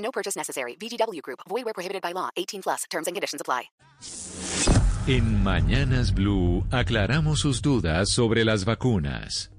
No purchase necessary. VGW Group. Void where prohibited by law. 18 plus. Terms and conditions apply. En Mañanas Blue aclaramos sus dudas sobre las vacunas.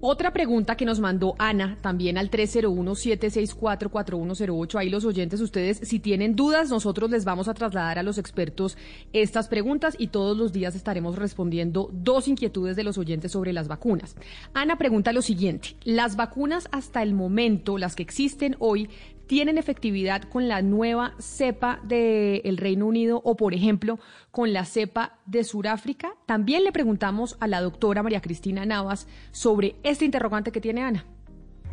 Otra pregunta que nos mandó Ana, también al 301-764-4108. Ahí los oyentes, ustedes, si tienen dudas, nosotros les vamos a trasladar a los expertos estas preguntas y todos los días estaremos respondiendo dos inquietudes de los oyentes sobre las vacunas. Ana pregunta lo siguiente. ¿Las vacunas hasta el momento, las que existen hoy, tienen efectividad con la nueva cepa del Reino Unido o, por ejemplo, con la cepa de Sudáfrica? También le preguntamos a la doctora María Cristina Navas sobre este interrogante que tiene Ana.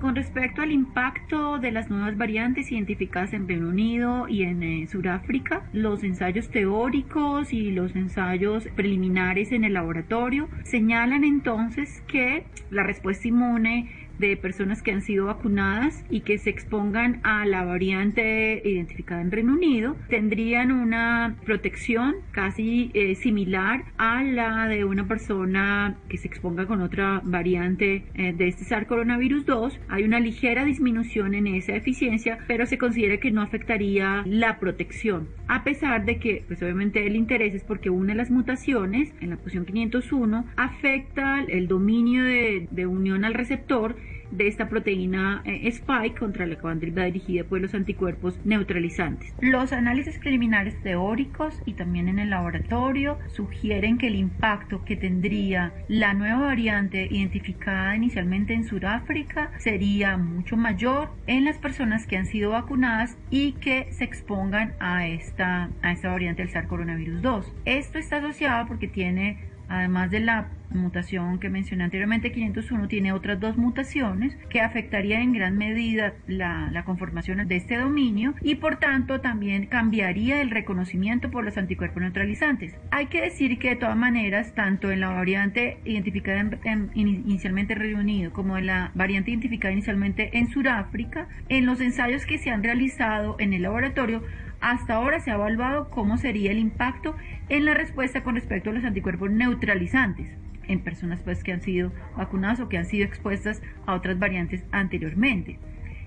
Con respecto al impacto de las nuevas variantes identificadas en Reino Unido y en eh, Sudáfrica, los ensayos teóricos y los ensayos preliminares en el laboratorio señalan entonces que la respuesta inmune de personas que han sido vacunadas y que se expongan a la variante identificada en Reino Unido tendrían una protección casi eh, similar a la de una persona que se exponga con otra variante eh, de este SARS coronavirus 2. Hay una ligera disminución en esa eficiencia, pero se considera que no afectaría la protección. A pesar de que, pues obviamente el interés es porque una de las mutaciones en la posición 501 afecta el dominio de, de unión al receptor de esta proteína eh, spike contra la que va dirigida por los anticuerpos neutralizantes. Los análisis preliminares teóricos y también en el laboratorio sugieren que el impacto que tendría la nueva variante identificada inicialmente en Sudáfrica sería mucho mayor en las personas que han sido vacunadas y que se expongan a esta, a esta variante del SARS coronavirus 2. Esto está asociado porque tiene Además de la mutación que mencioné anteriormente, 501 tiene otras dos mutaciones que afectarían en gran medida la, conformación de este dominio y por tanto también cambiaría el reconocimiento por los anticuerpos neutralizantes. Hay que decir que de todas maneras, tanto en la variante identificada en, inicialmente en Reino Unido como en la variante identificada inicialmente en Sudáfrica, en los ensayos que se han realizado en el laboratorio, hasta ahora se ha evaluado cómo sería el impacto en la respuesta con respecto a los anticuerpos neutralizantes en personas pues, que han sido vacunadas o que han sido expuestas a otras variantes anteriormente.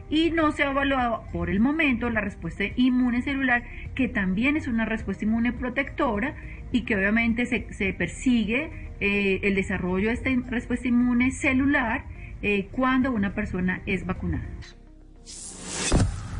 Y no se ha evaluado por el momento la respuesta inmune celular, que también es una respuesta inmune protectora y que obviamente se, persigue eh, el desarrollo de esta respuesta inmune celular eh, cuando una persona es vacunada.